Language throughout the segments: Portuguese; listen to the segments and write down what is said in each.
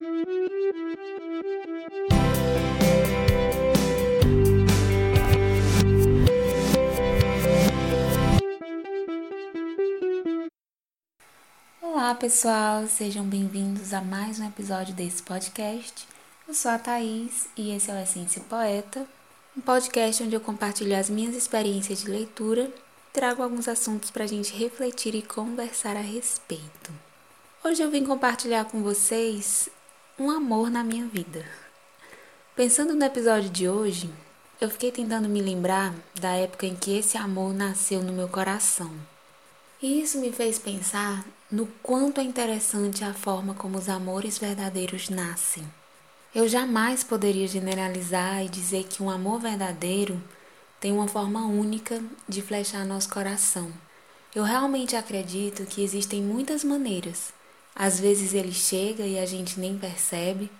Olá pessoal, sejam bem-vindos a mais um episódio desse podcast. Eu sou a Thaís e esse é o Essência Poeta, um podcast onde eu compartilho as minhas experiências de leitura trago alguns assuntos para a gente refletir e conversar a respeito. Hoje eu vim compartilhar com vocês um amor na minha vida. Pensando no episódio de hoje, eu fiquei tentando me lembrar da época em que esse amor nasceu no meu coração. E isso me fez pensar no quanto é interessante a forma como os amores verdadeiros nascem. Eu jamais poderia generalizar e dizer que um amor verdadeiro tem uma forma única de flechar nosso coração. Eu realmente acredito que existem muitas maneiras. Às vezes ele chega e a gente nem percebe,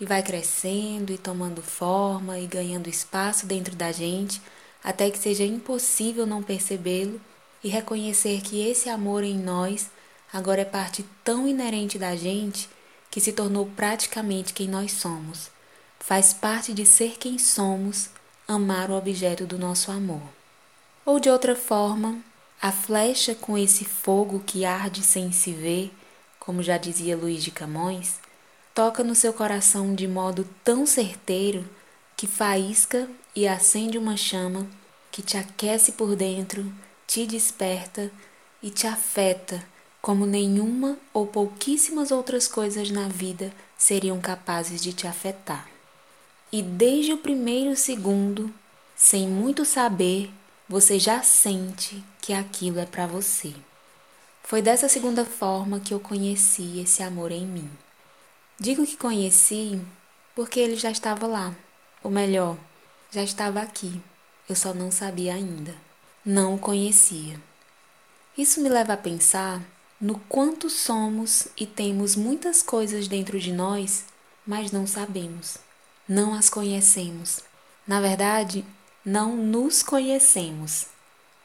e vai crescendo e tomando forma e ganhando espaço dentro da gente, até que seja impossível não percebê-lo e reconhecer que esse amor em nós agora é parte tão inerente da gente que se tornou praticamente quem nós somos. Faz parte de ser quem somos, amar o objeto do nosso amor. Ou de outra forma, a flecha com esse fogo que arde sem se ver, como já dizia Luiz de Camões, toca no seu coração de modo tão certeiro que faísca e acende uma chama que te aquece por dentro, te desperta e te afeta como nenhuma ou pouquíssimas outras coisas na vida seriam capazes de te afetar. E desde o primeiro segundo, sem muito saber, você já sente que aquilo é para você. Foi dessa segunda forma que eu conheci esse amor em mim. Digo que conheci porque ele já estava lá, ou melhor, já estava aqui. Eu só não sabia ainda. Não o conhecia. Isso me leva a pensar no quanto somos e temos muitas coisas dentro de nós, mas não sabemos, não as conhecemos. Na verdade, não nos conhecemos.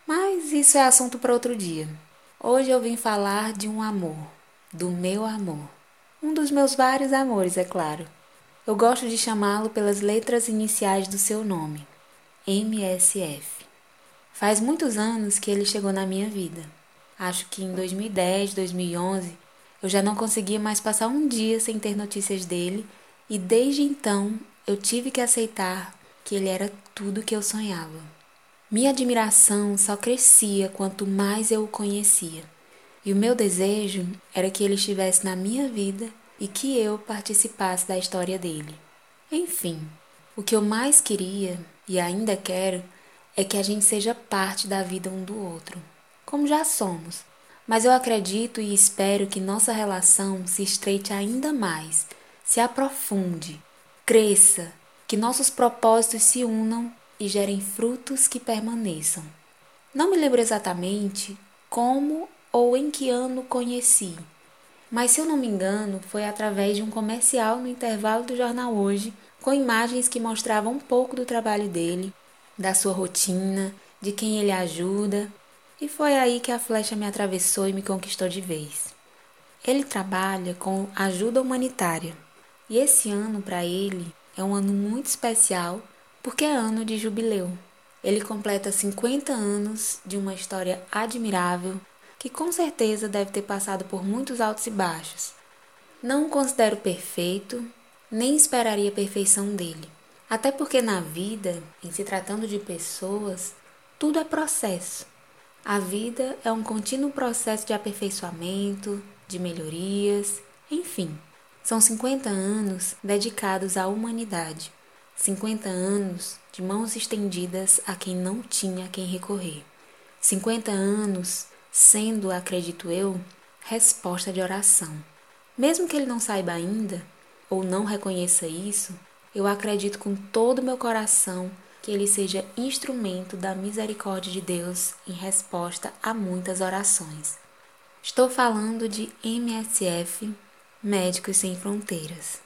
Mas isso é assunto para outro dia. Hoje eu vim falar de um amor, do meu amor. Um dos meus vários amores, é claro. Eu gosto de chamá-lo pelas letras iniciais do seu nome, MSF. Faz muitos anos que ele chegou na minha vida acho que em 2010, 2011, eu já não conseguia mais passar um dia sem ter notícias dele, e desde então eu tive que aceitar que ele era tudo que eu sonhava. Minha admiração só crescia quanto mais eu o conhecia, e o meu desejo era que ele estivesse na minha vida e que eu participasse da história dele. Enfim, o que eu mais queria e ainda quero é que a gente seja parte da vida um do outro como já somos. Mas eu acredito e espero que nossa relação se estreite ainda mais, se aprofunde, cresça, que nossos propósitos se unam e gerem frutos que permaneçam. Não me lembro exatamente como ou em que ano conheci, mas se eu não me engano, foi através de um comercial no intervalo do jornal Hoje, com imagens que mostravam um pouco do trabalho dele, da sua rotina, de quem ele ajuda e foi aí que a flecha me atravessou e me conquistou de vez. Ele trabalha com ajuda humanitária e esse ano para ele é um ano muito especial porque é ano de jubileu. Ele completa 50 anos de uma história admirável que com certeza deve ter passado por muitos altos e baixos. Não o considero perfeito, nem esperaria a perfeição dele. Até porque na vida, em se tratando de pessoas, tudo é processo. A vida é um contínuo processo de aperfeiçoamento, de melhorias, enfim. São 50 anos dedicados à humanidade. 50 anos de mãos estendidas a quem não tinha a quem recorrer. 50 anos sendo, acredito eu, resposta de oração. Mesmo que ele não saiba ainda, ou não reconheça isso, eu acredito com todo o meu coração que ele seja instrumento da misericórdia de Deus em resposta a muitas orações. Estou falando de MSF Médicos Sem Fronteiras,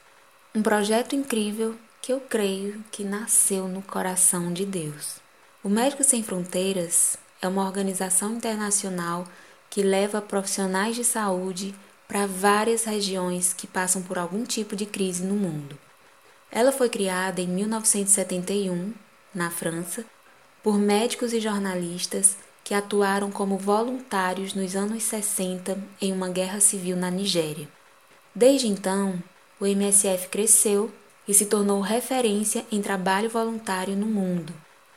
um projeto incrível que eu creio que nasceu no coração de Deus. O Médicos Sem Fronteiras é uma organização internacional que leva profissionais de saúde para várias regiões que passam por algum tipo de crise no mundo. Ela foi criada em 1971, na França, por médicos e jornalistas que atuaram como voluntários nos anos 60 em uma guerra civil na Nigéria. Desde então, o MSF cresceu e se tornou referência em trabalho voluntário no mundo,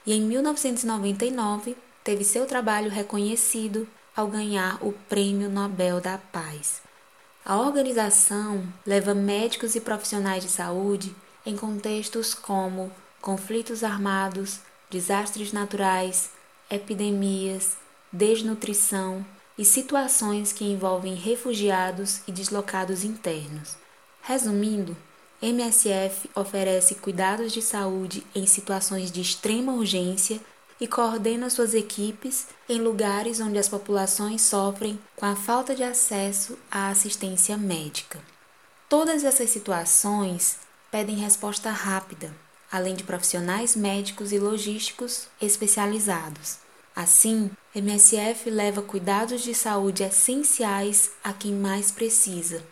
e em 1999 teve seu trabalho reconhecido ao ganhar o Prêmio Nobel da Paz. A organização leva médicos e profissionais de saúde em contextos como conflitos armados, desastres naturais, epidemias, desnutrição e situações que envolvem refugiados e deslocados internos. Resumindo, MSF oferece cuidados de saúde em situações de extrema urgência e coordena suas equipes em lugares onde as populações sofrem com a falta de acesso à assistência médica. Todas essas situações pedem resposta rápida, além de profissionais médicos e logísticos especializados. Assim, MSF leva cuidados de saúde essenciais a quem mais precisa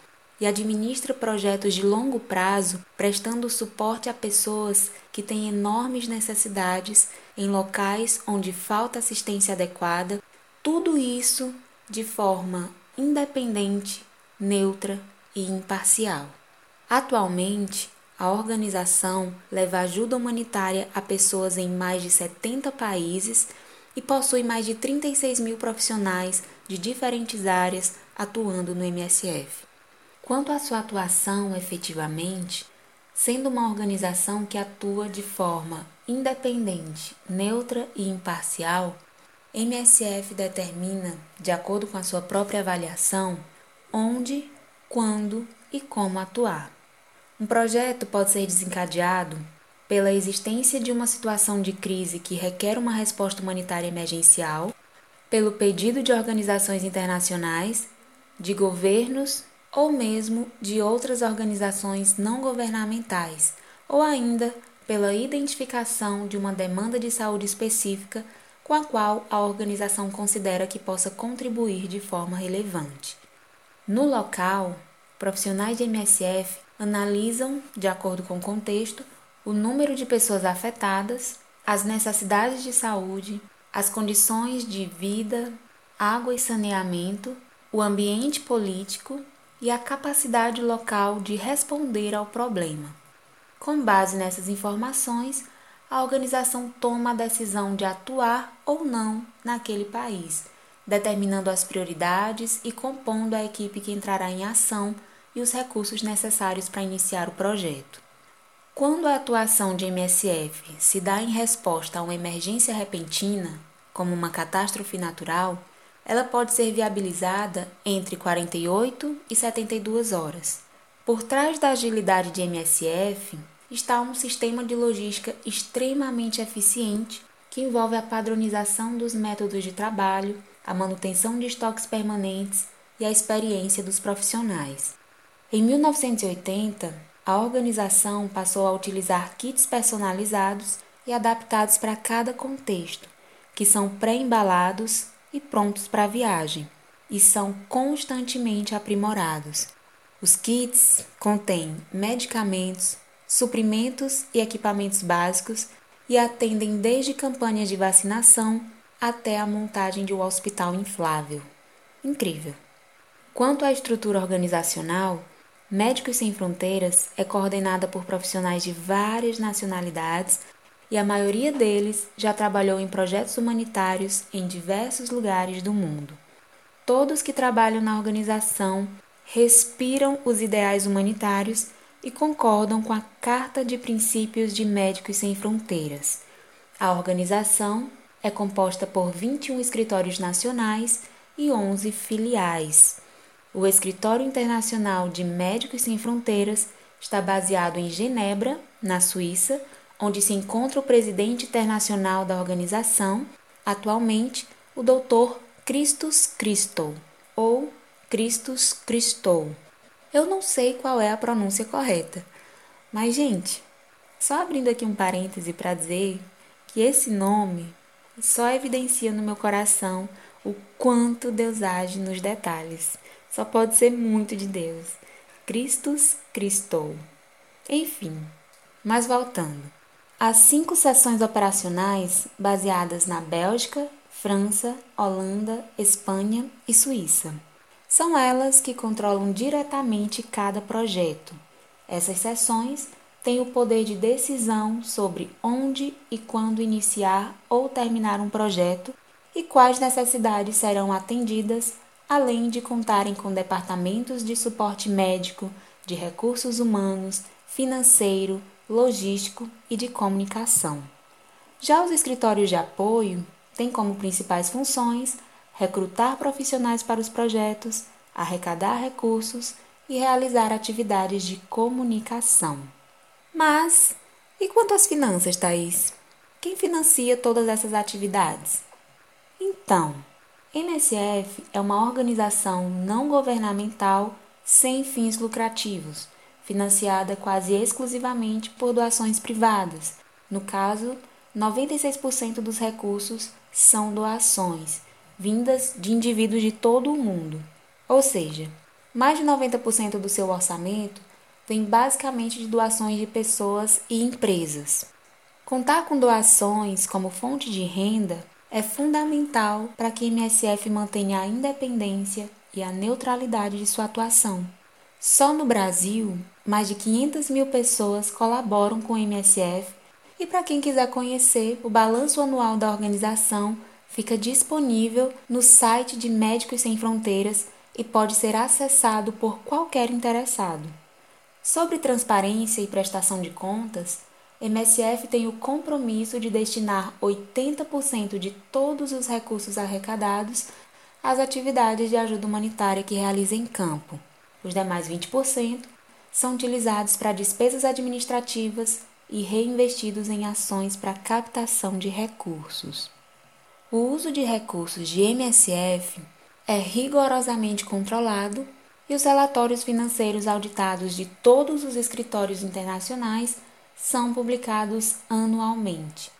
e administra projetos de longo prazo, prestando suporte a pessoas que têm enormes necessidades em locais onde falta assistência adequada, tudo isso de forma independente, neutra e imparcial. Atualmente, a organização leva ajuda humanitária a pessoas em mais de 70 países e possui mais de 36 mil profissionais de diferentes áreas atuando no MSF. Quanto à sua atuação efetivamente, sendo uma organização que atua de forma independente, neutra e imparcial, MSF determina, de acordo com a sua própria avaliação, onde, quando e como atuar. Um projeto pode ser desencadeado pela existência de uma situação de crise que requer uma resposta humanitária emergencial, pelo pedido de organizações internacionais, de governos ou mesmo de outras organizações não governamentais, ou ainda pela identificação de uma demanda de saúde específica com a qual a organização considera que possa contribuir de forma relevante. No local, profissionais de MSF analisam, de acordo com o contexto, o número de pessoas afetadas, as necessidades de saúde, as condições de vida, água e saneamento, o ambiente político e a capacidade local de responder ao problema. Com base nessas informações, a organização toma a decisão de atuar ou não naquele país, determinando as prioridades e compondo a equipe que entrará em ação e os recursos necessários para iniciar o projeto. Quando a atuação de MSF se dá em resposta a uma emergência repentina, como uma catástrofe natural, ela pode ser viabilizada entre 48 e 72 horas. Por trás da agilidade de MSF está um sistema de logística extremamente eficiente que envolve a padronização dos métodos de trabalho, a manutenção de estoques permanentes e a experiência dos profissionais. Em 1980, a organização passou a utilizar kits personalizados e adaptados para cada contexto, que são pré-embalados e prontos para a viagem, e são constantemente aprimorados. Os kits contêm medicamentos, suprimentos e equipamentos básicos e atendem desde campanhas de vacinação até a montagem de um hospital inflável. Incrível! Quanto à estrutura organizacional, Médicos Sem Fronteiras é coordenada por profissionais de várias nacionalidades e a maioria deles já trabalhou em projetos humanitários em diversos lugares do mundo. Todos que trabalham na organização respiram os ideais humanitários e concordam com a Carta de Princípios de Médicos Sem Fronteiras. A organização é composta por 21 escritórios nacionais e 11 filiais. O Escritório Internacional de Médicos Sem Fronteiras está baseado em Genebra, na Suíça, onde se encontra o presidente internacional da organização, atualmente o Dr. Christus Christou, ou Christus Christou. Eu não sei qual é a pronúncia correta, mas, gente, só abrindo aqui um parêntese para dizer que esse nome só evidencia no meu coração o quanto Deus age nos detalhes só pode ser muito de Deus. Christus Christou. Enfim, mas voltando. As cinco sessões operacionais baseadas na Bélgica, França, Holanda, Espanha e Suíça. São elas que controlam diretamente cada projeto. Essas sessões têm o poder de decisão sobre onde e quando iniciar ou terminar um projeto e quais necessidades serão atendidas, além de contarem com departamentos de suporte médico, de recursos humanos, financeiro, logístico e de comunicação. Já os escritórios de apoio têm como principais funções recrutar profissionais para os projetos, arrecadar recursos e realizar atividades de comunicação. Mas e quanto às finanças, Thaís? Quem financia todas essas atividades? Então, MSF é uma organização não governamental sem fins lucrativos, financiada quase exclusivamente por doações privadas. No caso, 96% dos recursos são doações, vindas de indivíduos de todo o mundo. Ou seja, mais de 90% do seu orçamento vem basicamente de doações de pessoas e empresas. Contar com doações como fonte de renda é fundamental para que a MSF mantenha a independência e a neutralidade de sua atuação. Só no Brasil, mais de 500 mil pessoas colaboram com o MSF e para quem quiser conhecer, o balanço anual da organização fica disponível no site de Médicos Sem Fronteiras e pode ser acessado por qualquer interessado. Sobre transparência e prestação de contas, MSF tem o compromisso de destinar 80% de todos os recursos arrecadados às atividades de ajuda humanitária que realiza em campo. Os demais 20% são utilizados para despesas administrativas e reinvestidos em ações para captação de recursos. O uso de recursos de MSF é rigorosamente controlado e os relatórios financeiros auditados de todos os escritórios internacionais são publicados anualmente.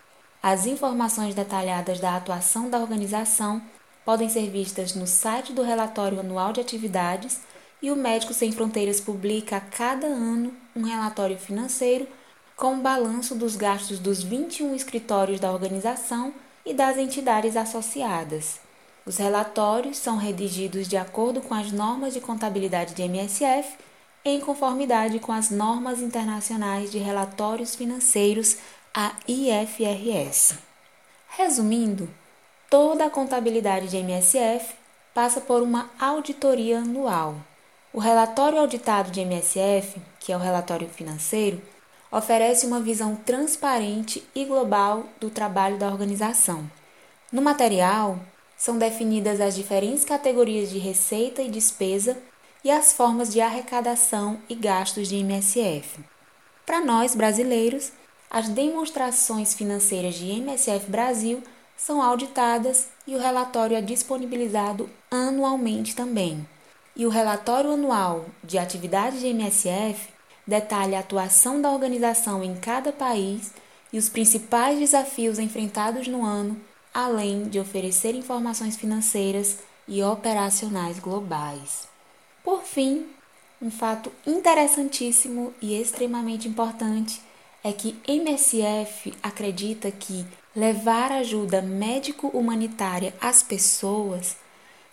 As informações detalhadas da atuação da organização podem ser vistas no site do Relatório Anual de Atividades e o Médicos Sem Fronteiras publica a cada ano um relatório financeiro com o balanço dos gastos dos 21 escritórios da organização e das entidades associadas. Os relatórios são redigidos de acordo com as normas de contabilidade de MSF em conformidade com as normas internacionais de relatórios financeiros, a IFRS. Resumindo, toda a contabilidade de MSF passa por uma auditoria anual. O relatório auditado de MSF, que é o relatório financeiro, oferece uma visão transparente e global do trabalho da organização. No material, são definidas as diferentes categorias de receita e despesa e as formas de arrecadação e gastos de MSF. Para nós, brasileiros, as demonstrações financeiras de MSF Brasil são auditadas e o relatório é disponibilizado anualmente também. E o relatório anual de atividades de MSF detalha a atuação da organização em cada país e os principais desafios enfrentados no ano, além de oferecer informações financeiras e operacionais globais. Por fim, um fato interessantíssimo e extremamente importante é que MSF acredita que levar ajuda médico-humanitária às pessoas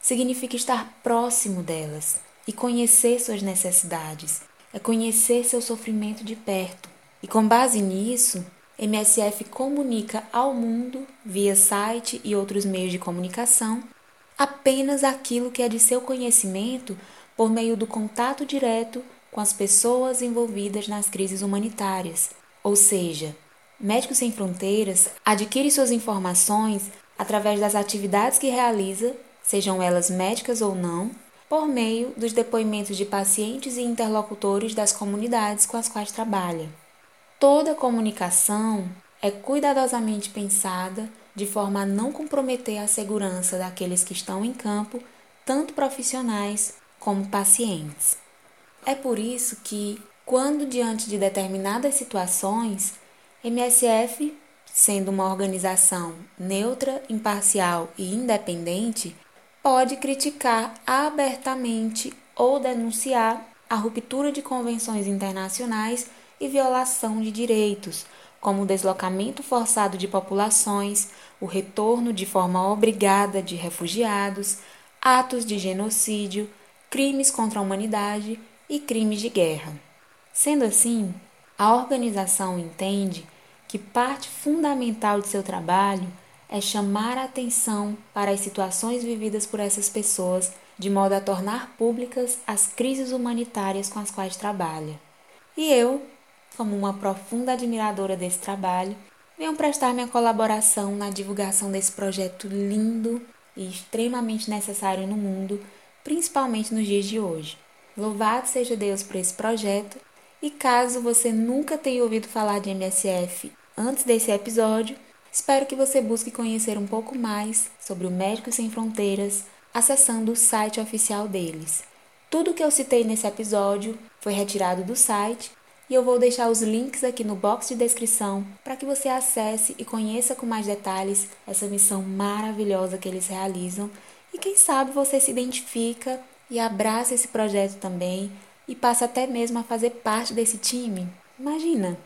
significa estar próximo delas e conhecer suas necessidades, é conhecer seu sofrimento de perto. E com base nisso, MSF comunica ao mundo, via site e outros meios de comunicação, apenas aquilo que é de seu conhecimento por meio do contato direto com as pessoas envolvidas nas crises humanitárias. Ou seja, Médicos Sem Fronteiras adquire suas informações através das atividades que realiza, sejam elas médicas ou não, por meio dos depoimentos de pacientes e interlocutores das comunidades com as quais trabalha. Toda comunicação é cuidadosamente pensada de forma a não comprometer a segurança daqueles que estão em campo, tanto profissionais como pacientes. É por isso que, quando diante de determinadas situações, MSF, sendo uma organização neutra, imparcial e independente, pode criticar abertamente ou denunciar a ruptura de convenções internacionais e violação de direitos, como o deslocamento forçado de populações, o retorno de forma obrigada de refugiados, atos de genocídio, crimes contra a humanidade e crimes de guerra. Sendo assim, a organização entende que parte fundamental de seu trabalho é chamar a atenção para as situações vividas por essas pessoas, de modo a tornar públicas as crises humanitárias com as quais trabalha. E eu, como uma profunda admiradora desse trabalho, venho prestar minha colaboração na divulgação desse projeto lindo e extremamente necessário no mundo, principalmente nos dias de hoje. Louvado seja Deus por esse projeto e caso você nunca tenha ouvido falar de MSF antes desse episódio, espero que você busque conhecer um pouco mais sobre o Médicos Sem Fronteiras acessando o site oficial deles. Tudo que eu citei nesse episódio foi retirado do site e eu vou deixar os links aqui no box de descrição para que você acesse e conheça com mais detalhes essa missão maravilhosa que eles realizam e quem sabe você se identifica e abraça esse projeto também e passa até mesmo a fazer parte desse time. Imagina!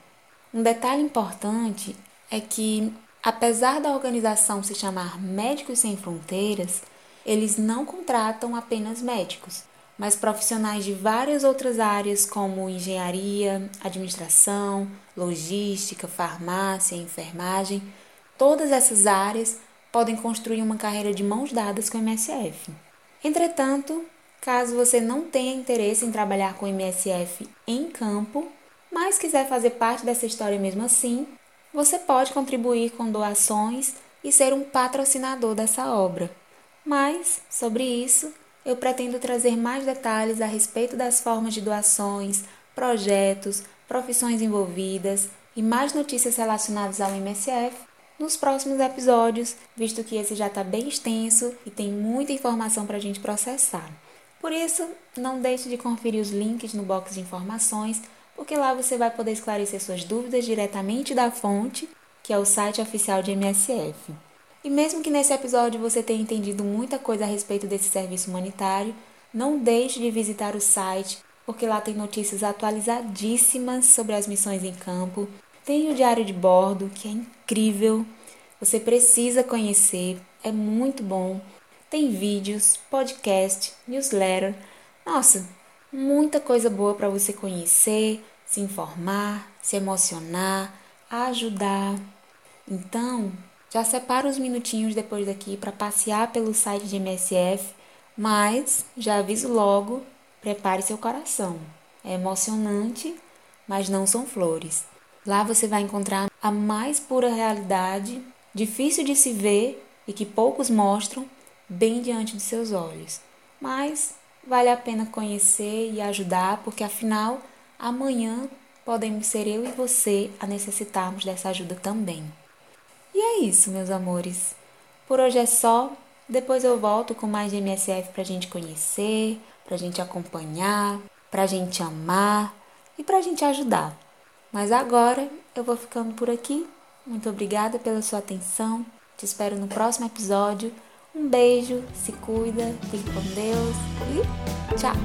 Um detalhe importante é que, apesar da organização se chamar Médicos Sem Fronteiras, eles não contratam apenas médicos, mas profissionais de várias outras áreas como engenharia, administração, logística, farmácia, enfermagem. Todas essas áreas podem construir uma carreira de mãos dadas com o MSF. Entretanto, Caso você não tenha interesse em trabalhar com MSF em campo, mas quiser fazer parte dessa história mesmo assim, você pode contribuir com doações e ser um patrocinador dessa obra. Mas, sobre isso, eu pretendo trazer mais detalhes a respeito das formas de doações, projetos, profissões envolvidas e mais notícias relacionadas ao MSF nos próximos episódios, visto que esse já está bem extenso e tem muita informação para a gente processar. Por isso, não deixe de conferir os links no box de informações, porque lá você vai poder esclarecer suas dúvidas diretamente da fonte, que é o site oficial de MSF. E mesmo que nesse episódio você tenha entendido muita coisa a respeito desse serviço humanitário, não deixe de visitar o site, porque lá tem notícias atualizadíssimas sobre as missões em campo. Tem o diário de bordo, que é incrível. Você precisa conhecer, é muito bom. Tem vídeos, podcast, newsletter. Nossa, muita coisa boa para você conhecer, se informar, se emocionar, ajudar. Então, já separa uns minutinhos depois daqui para passear pelo site de MSF, mas já aviso logo, prepare seu coração. É emocionante, mas não são flores. Lá você vai encontrar a mais pura realidade, difícil de se ver e que poucos mostram, bem diante de seus olhos. Mas vale a pena conhecer e ajudar, porque afinal, amanhã podemos ser eu e você a necessitarmos dessa ajuda também. E é isso, meus amores. Por hoje é só. Depois eu volto com mais de MSF pra gente conhecer, pra gente acompanhar, pra gente amar e pra gente ajudar. Mas agora eu vou ficando por aqui. Muito obrigada pela sua atenção. Te espero no próximo episódio um beijo, se cuida, fique com Deus e tchau!